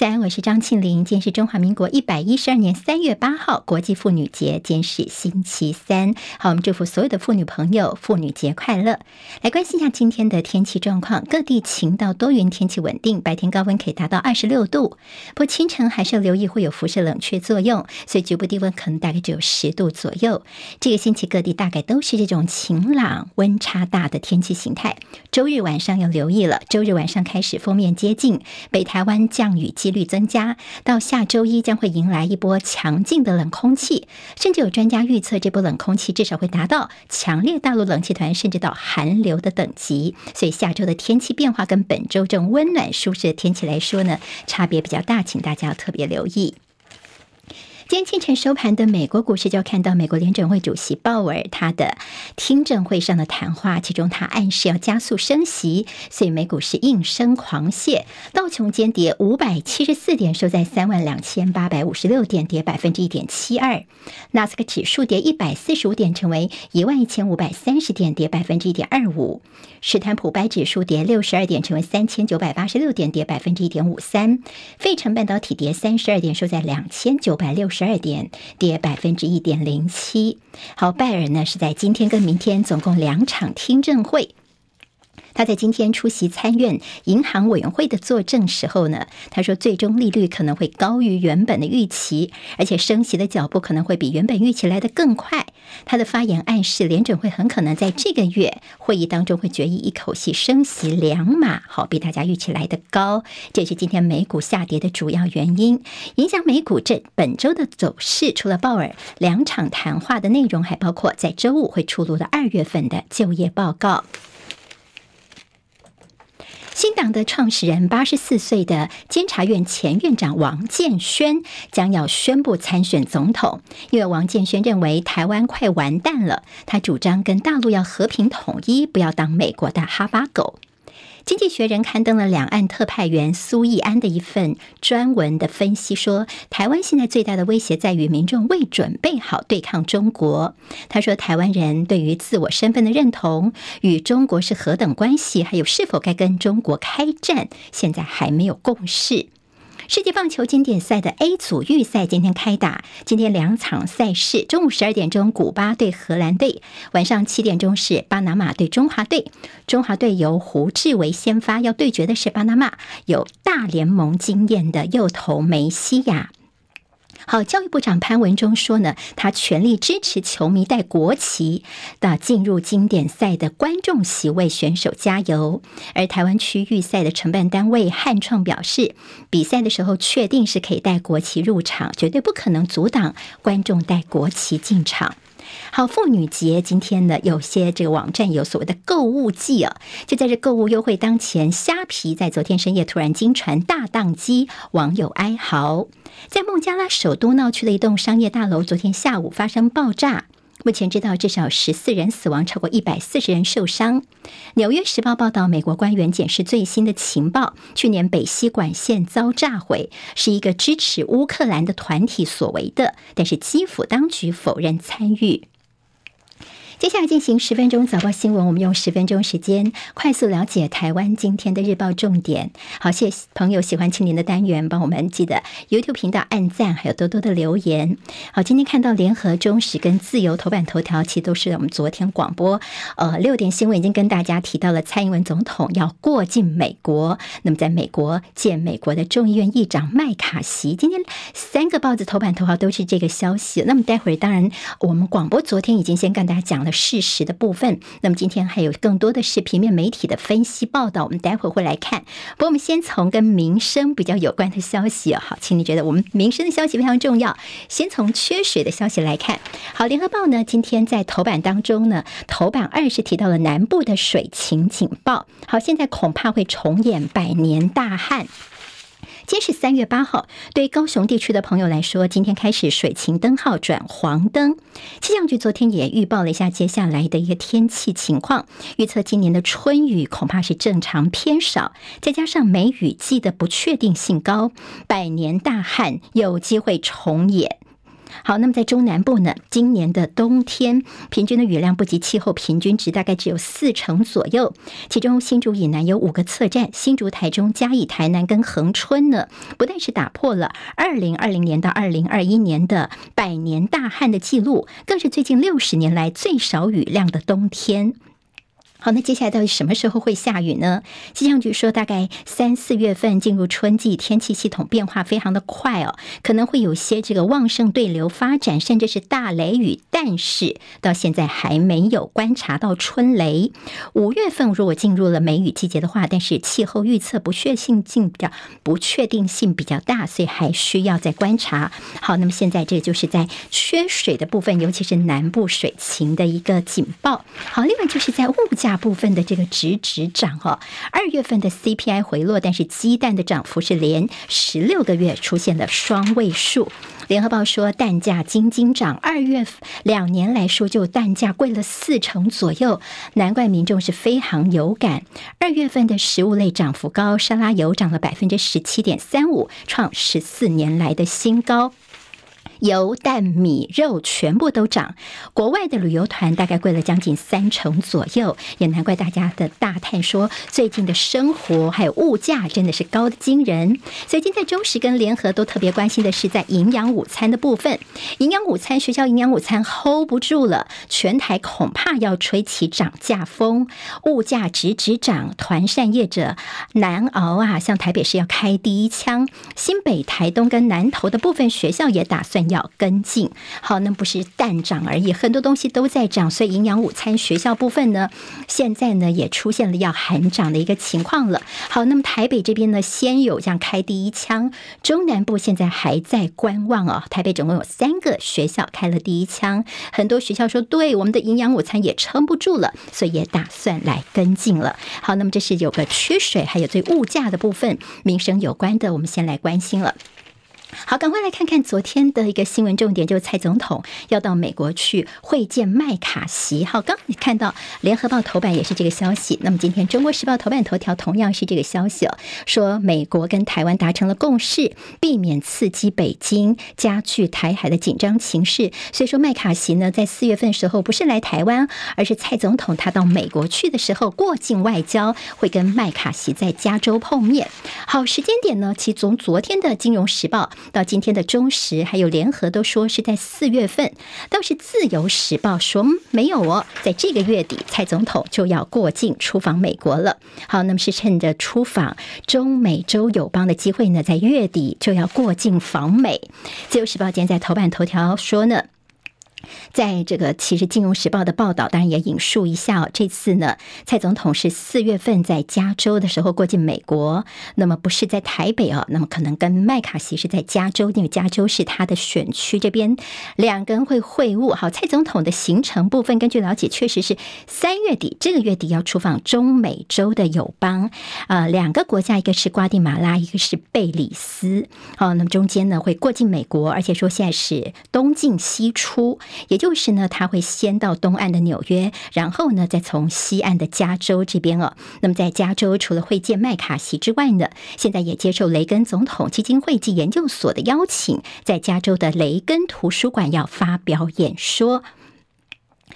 三，我是张庆玲。今天是中华民国一百一十二年三月八号，国际妇女节，今天是星期三。好，我们祝福所有的妇女朋友，妇女节快乐。来关心一下今天的天气状况，各地晴到多云，天气稳定，白天高温可以达到二十六度。不过清晨还是要留意会有辐射冷却作用，所以局部低温可能大概只有十度左右。这个星期各地大概都是这种晴朗、温差大的天气形态。周日晚上要留意了，周日晚上开始锋面接近北台湾，降雨率增加，到下周一将会迎来一波强劲的冷空气，甚至有专家预测这波冷空气至少会达到强烈大陆冷气团，甚至到寒流的等级。所以下周的天气变化跟本周正温暖舒适的天气来说呢，差别比较大，请大家要特别留意。今天清晨收盘的美国股市，就看到美国联准会主席鲍尔他的听证会上的谈话，其中他暗示要加速升息，所以美股是应声狂泻，道琼间跌五百七十四点，收在三万两千八百五十六点，跌百分之一点七二；纳斯克指数跌一百四十五点，成为一万一千五百三十点，跌百分之一点二五；史坦普白指数跌六十二点，成为三千九百八十六点，跌百分之一点五三；费城半导体跌三十二点，收在两千九百六十。十二点跌百分之一点零七。好，拜尔呢是在今天跟明天总共两场听证会。他在今天出席参院银行委员会的作证时候呢，他说最终利率可能会高于原本的预期，而且升息的脚步可能会比原本预期来得更快。他的发言暗示联准会很可能在这个月会议当中会决议一口气升息两码，好，比大家预期来得高。这是今天美股下跌的主要原因，影响美股这本周的走势。除了鲍尔两场谈话的内容，还包括在周五会出炉的二月份的就业报告。新党的创始人，八十四岁的监察院前院长王建轩将要宣布参选总统，因为王建轩认为台湾快完蛋了，他主张跟大陆要和平统一，不要当美国的哈巴狗。经济学人刊登了两岸特派员苏奕安的一份专文的分析，说台湾现在最大的威胁在于民众未准备好对抗中国。他说，台湾人对于自我身份的认同、与中国是何等关系，还有是否该跟中国开战，现在还没有共识。世界棒球经典赛的 A 组预赛今天开打，今天两场赛事，中午十二点钟古巴对荷兰队，晚上七点钟是巴拿马对中华队。中华队由胡志伟先发，要对决的是巴拿马有大联盟经验的右投梅西亚。好，教育部长潘文中说呢，他全力支持球迷带国旗的进入经典赛的观众席为选手加油。而台湾区预赛的承办单位汉创表示，比赛的时候确定是可以带国旗入场，绝对不可能阻挡观众带国旗进场。好，妇女节今天呢，有些这个网站有所谓的购物季啊，就在这购物优惠当前，虾皮在昨天深夜突然惊传大宕机，网友哀嚎。在孟加拉首都闹区的一栋商业大楼，昨天下午发生爆炸，目前知道至少十四人死亡，超过一百四十人受伤。纽约时报报道，美国官员检视最新的情报，去年北溪管线遭炸毁，是一个支持乌克兰的团体所为的，但是基辅当局否认参与。接下来进行十分钟早报新闻，我们用十分钟时间快速了解台湾今天的日报重点。好，谢谢朋友喜欢青年的单元，帮我们记得 YouTube 频道按赞，还有多多的留言。好，今天看到联合、中时跟自由头版头条，其实都是我们昨天广播呃六点新闻已经跟大家提到了，蔡英文总统要过境美国，那么在美国见美国的众议院议长麦卡锡。今天三个报纸头版头条都是这个消息。那么待会儿当然我们广播昨天已经先跟大家讲了。事实的部分，那么今天还有更多的是平面媒体的分析报道，我们待会儿会来看。不过我们先从跟民生比较有关的消息好，请你觉得我们民生的消息非常重要，先从缺水的消息来看。好，联合报呢今天在头版当中呢，头版二是提到了南部的水情警报。好，现在恐怕会重演百年大旱。今天是三月八号，对高雄地区的朋友来说，今天开始水情灯号转黄灯。气象局昨天也预报了一下接下来的一个天气情况，预测今年的春雨恐怕是正常偏少，再加上梅雨季的不确定性高，百年大旱有机会重演。好，那么在中南部呢，今年的冬天平均的雨量不及气候平均值，大概只有四成左右。其中新竹以南有五个测站，新竹、台中、嘉义、台南跟恒春呢，不但是打破了二零二零年到二零二一年的百年大旱的记录，更是最近六十年来最少雨量的冬天。好，那接下来到底什么时候会下雨呢？气象局说，大概三四月份进入春季，天气系统变化非常的快哦，可能会有些这个旺盛对流发展，甚至是大雷雨。但是到现在还没有观察到春雷。五月份如果进入了梅雨季节的话，但是气候预测不确定性比较不确定性比较大，所以还需要再观察。好，那么现在这就是在缺水的部分，尤其是南部水情的一个警报。好，另外就是在物价。大部分的这个直直涨哈，二月份的 CPI 回落，但是鸡蛋的涨幅是连十六个月出现了双位数。联合报说，蛋价惊惊涨，二月两年来说就蛋价贵了四成左右，难怪民众是非常有感。二月份的食物类涨幅高，沙拉油涨了百分之十七点三五，创十四年来的新高。油、蛋、米、肉全部都涨，国外的旅游团大概贵了将近三成左右，也难怪大家的大叹说，最近的生活还有物价真的是高得惊人。所以今天中时跟联合都特别关心的是在营养午餐的部分，营养午餐学校营养午餐 hold 不住了，全台恐怕要吹起涨价风，物价直直涨，团膳业者难熬啊！像台北市要开第一枪，新北、台东跟南投的部分学校也打算。要跟进，好，那不是蛋涨而已，很多东西都在涨，所以营养午餐学校部分呢，现在呢也出现了要喊涨的一个情况了。好，那么台北这边呢，先有这样开第一枪，中南部现在还在观望哦。台北总共有三个学校开了第一枪，很多学校说，对，我们的营养午餐也撑不住了，所以也打算来跟进了。好，那么这是有个缺水，还有对物价的部分，民生有关的，我们先来关心了。好，赶快来看看昨天的一个新闻重点，就是蔡总统要到美国去会见麦卡锡。好，刚你看到联合报头版也是这个消息，那么今天中国时报头版头条同样是这个消息哦，说美国跟台湾达成了共识，避免刺激北京，加剧台海的紧张情势。所以说麦卡锡呢，在四月份时候不是来台湾，而是蔡总统他到美国去的时候过境外交，会跟麦卡锡在加州碰面。好，时间点呢，其从昨天的金融时报。到今天的中时还有联合都说是在四月份，倒是自由时报说没有哦，在这个月底蔡总统就要过境出访美国了。好，那么是趁着出访中美洲友邦的机会呢，在月底就要过境访美。自由时报今天在头版头条说呢。在这个其实《金融时报》的报道，当然也引述一下哦。这次呢，蔡总统是四月份在加州的时候过境美国，那么不是在台北哦，那么可能跟麦卡锡是在加州，因为加州是他的选区，这边两个人会会晤。好，蔡总统的行程部分，根据了解，确实是三月底这个月底要出访中美洲的友邦，呃，两个国家，一个是瓜地马拉，一个是贝里斯。好，那么中间呢会过境美国，而且说现在是东进西出。也就是呢，他会先到东岸的纽约，然后呢，再从西岸的加州这边哦。那么在加州，除了会见麦卡锡之外呢，现在也接受雷根总统基金会及研究所的邀请，在加州的雷根图书馆要发表演说。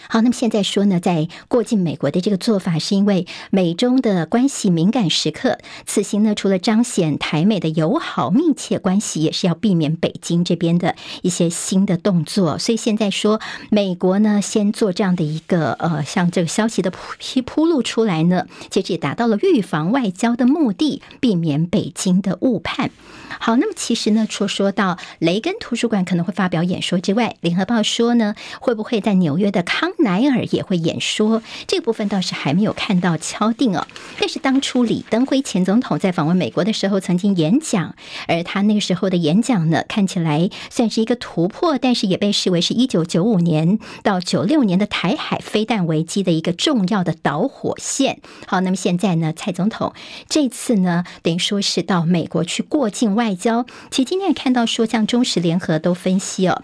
好，那么现在说呢，在过境美国的这个做法，是因为美中的关系敏感时刻。此行呢，除了彰显台美的友好密切关系，也是要避免北京这边的一些新的动作。所以现在说，美国呢，先做这样的一个呃，像这个消息的铺铺露出来呢，其实也达到了预防外交的目的，避免北京的误判。好，那么其实呢，除说到雷根图书馆可能会发表演说之外，联合报说呢，会不会在纽约的康奈尔也会演说？这部分倒是还没有看到敲定哦。但是当初李登辉前总统在访问美国的时候曾经演讲，而他那个时候的演讲呢，看起来算是一个突破，但是也被视为是一九九五年到九六年的台海飞弹危机的一个重要的导火线。好，那么现在呢，蔡总统这次呢，等于说是到美国去过境外交。其实今天也看到说，像中时联合都分析哦。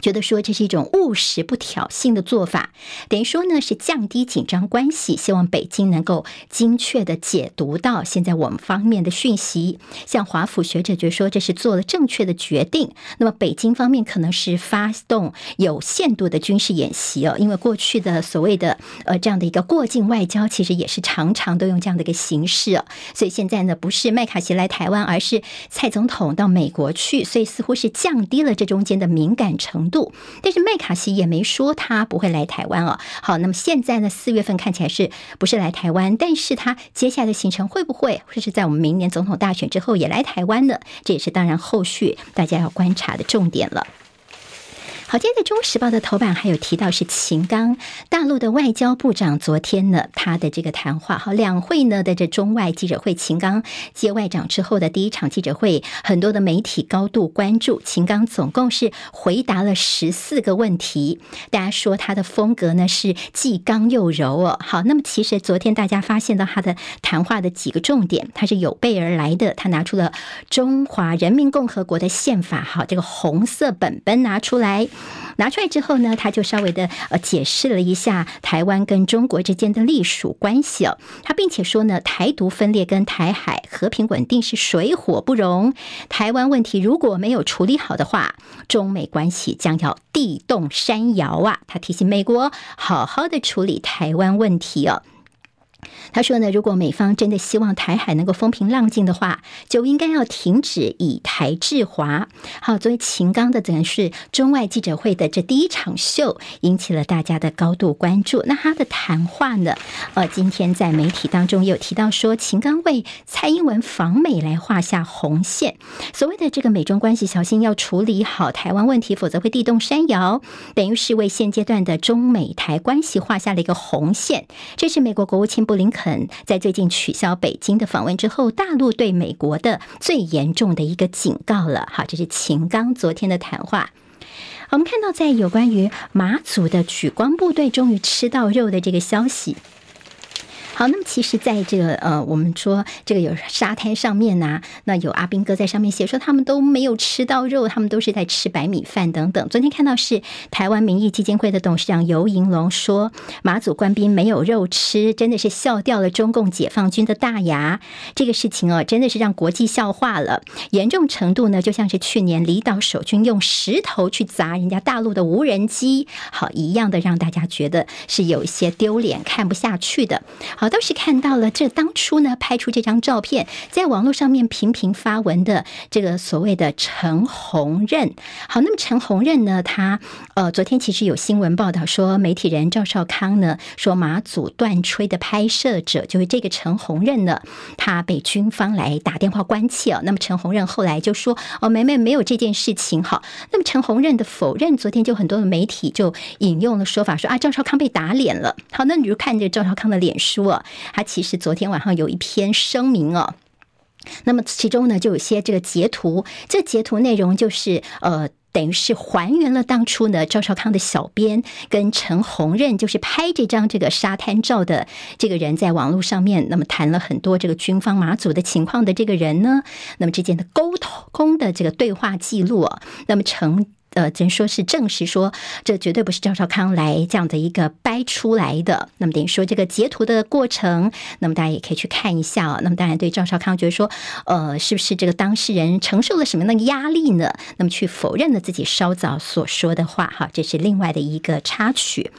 觉得说这是一种务实不挑衅的做法，等于说呢是降低紧张关系，希望北京能够精确的解读到现在我们方面的讯息。像华府学者就说这是做了正确的决定。那么北京方面可能是发动有限度的军事演习哦，因为过去的所谓的呃这样的一个过境外交，其实也是常常都用这样的一个形式哦。所以现在呢不是麦卡锡来台湾，而是蔡总统到美国去，所以似乎是降低了这中间的敏感程度。但是麦卡锡也没说他不会来台湾哦。好，那么现在呢，四月份看起来是不是来台湾？但是他接下来的行程会不会，或是在我们明年总统大选之后也来台湾呢？这也是当然后续大家要观察的重点了。好，今天的《中时报》的头版还有提到是秦刚，大陆的外交部长昨天呢，他的这个谈话，好，两会呢的这中外记者会，秦刚接外长之后的第一场记者会，很多的媒体高度关注。秦刚总共是回答了十四个问题，大家说他的风格呢是既刚又柔哦。好，那么其实昨天大家发现到他的谈话的几个重点，他是有备而来的，他拿出了中华人民共和国的宪法，好，这个红色本本拿出来。拿出来之后呢，他就稍微的呃解释了一下台湾跟中国之间的隶属关系哦。他并且说呢，台独分裂跟台海和平稳定是水火不容。台湾问题如果没有处理好的话，中美关系将要地动山摇啊！他提醒美国好好的处理台湾问题哦。他说呢，如果美方真的希望台海能够风平浪静的话，就应该要停止以台制华。好，作为秦刚的，等于是中外记者会的这第一场秀，引起了大家的高度关注。那他的谈话呢？呃，今天在媒体当中也有提到说，秦刚为蔡英文访美来画下红线。所谓的这个美中关系，小心要处理好台湾问题，否则会地动山摇。等于是为现阶段的中美台关系画下了一个红线。这是美国国务卿布林肯。在最近取消北京的访问之后，大陆对美国的最严重的一个警告了。好，这是秦刚昨天的谈话。我们看到，在有关于马祖的取光部队终于吃到肉的这个消息。好，那么其实，在这个呃，我们说这个有沙滩上面呐、那有阿兵哥在上面写说，他们都没有吃到肉，他们都是在吃白米饭等等。昨天看到是台湾民意基金会的董事长游盈隆说，马祖官兵没有肉吃，真的是笑掉了中共解放军的大牙。这个事情哦，真的是让国际笑话了，严重程度呢，就像是去年离岛守军用石头去砸人家大陆的无人机，好一样的，让大家觉得是有一些丢脸、看不下去的。好。我倒是看到了，这当初呢，拍出这张照片，在网络上面频频发文的这个所谓的陈鸿任。好，那么陈鸿任呢，他呃，昨天其实有新闻报道说，媒体人赵少康呢说，马祖断炊的拍摄者就是这个陈鸿任呢，他被军方来打电话关切哦。那么陈鸿任后来就说，哦，没没没有这件事情。好，那么陈鸿任的否认，昨天就很多的媒体就引用了说法说啊，赵少康被打脸了。好，那你就看着赵少康的脸书他其实昨天晚上有一篇声明哦，那么其中呢就有些这个截图，这截图内容就是呃，等于是还原了当初呢赵少康的小编跟陈鸿任就是拍这张这个沙滩照的这个人在网络上面，那么谈了很多这个军方马祖的情况的这个人呢，那么之间的沟通的这个对话记录啊，那么陈。呃，真说是证实说，这绝对不是赵少康来这样的一个掰出来的。那么等于说这个截图的过程，那么大家也可以去看一下啊。那么当然对赵少康觉得说，呃，是不是这个当事人承受了什么样的压力呢？那么去否认了自己稍早所说的话，哈，这是另外的一个插曲。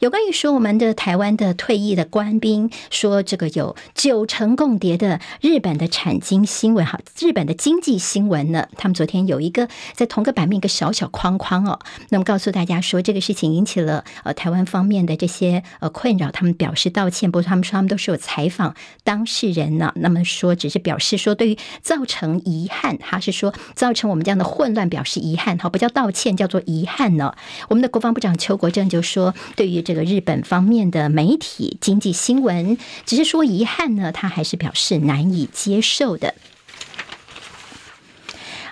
有关于说我们的台湾的退役的官兵说这个有九成共谍的日本的产经新闻，哈，日本的经济新闻呢，他们昨天有一个在同个版面一个小小。框框哦，那么告诉大家说，这个事情引起了呃台湾方面的这些呃困扰，他们表示道歉。不过他们说他们都是有采访当事人呢，那么说只是表示说对于造成遗憾，他是说造成我们这样的混乱表示遗憾，好，不叫道歉，叫做遗憾呢。我们的国防部长邱国正就说，对于这个日本方面的媒体经济新闻，只是说遗憾呢，他还是表示难以接受的。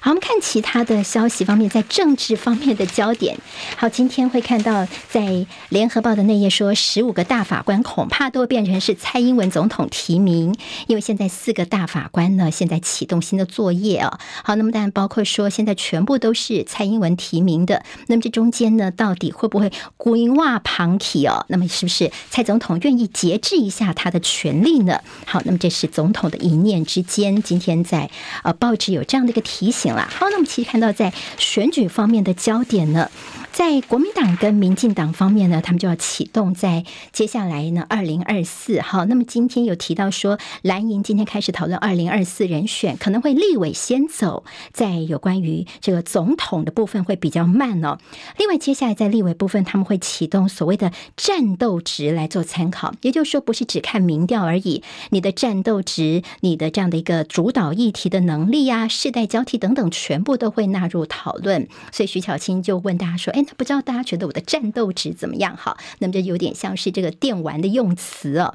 好，我们看其他的消息方面，在政治方面的焦点。好，今天会看到在联合报的内页说，十五个大法官恐怕都变成是蔡英文总统提名，因为现在四个大法官呢，现在启动新的作业啊。好，那么当然包括说，现在全部都是蔡英文提名的，那么这中间呢，到底会不会规划旁体哦？那么是不是蔡总统愿意节制一下他的权力呢？好，那么这是总统的一念之间。今天在呃报纸有这样的一个提醒。好，那么其实看到在选举方面的焦点呢，在国民党跟民进党方面呢，他们就要启动在接下来呢，二零二四。好，那么今天有提到说，蓝营今天开始讨论二零二四人选，可能会立委先走，在有关于这个总统的部分会比较慢哦。另外，接下来在立委部分，他们会启动所谓的战斗值来做参考，也就是说，不是只看民调而已，你的战斗值，你的这样的一个主导议题的能力啊，世代交替等等。全部都会纳入讨论，所以徐巧芯就问大家说：“哎，不知道大家觉得我的战斗值怎么样？哈，那么就有点像是这个电玩的用词哦。”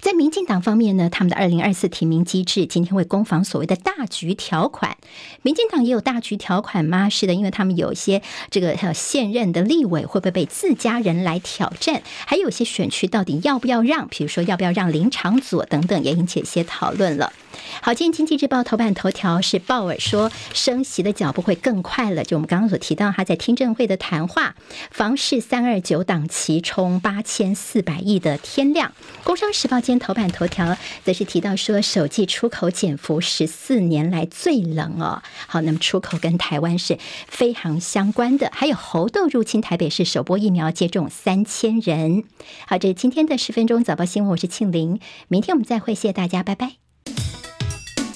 在民进党方面呢，他们的二零二四提名机制今天会攻防所谓的大局条款。民进党也有大局条款吗？是的，因为他们有一些这个现任的立委会不会被自家人来挑战，还有一些选区到底要不要让，比如说要不要让林长佐等等，也引起一些讨论了。好，今天经济日报头版头条是鲍尔说升息的脚步会更快了，就我们刚刚所提到他在听证会的谈话，房市三二九档期冲八千四百亿的天量。工商时报。今天头版头条则是提到说，首季出口减幅十四年来最冷哦。好，那么出口跟台湾是非常相关的。还有猴痘入侵台北市，首波疫苗接种三千人。好，这是今天的十分钟早报新闻，我是庆玲。明天我们再会，谢谢大家，拜拜。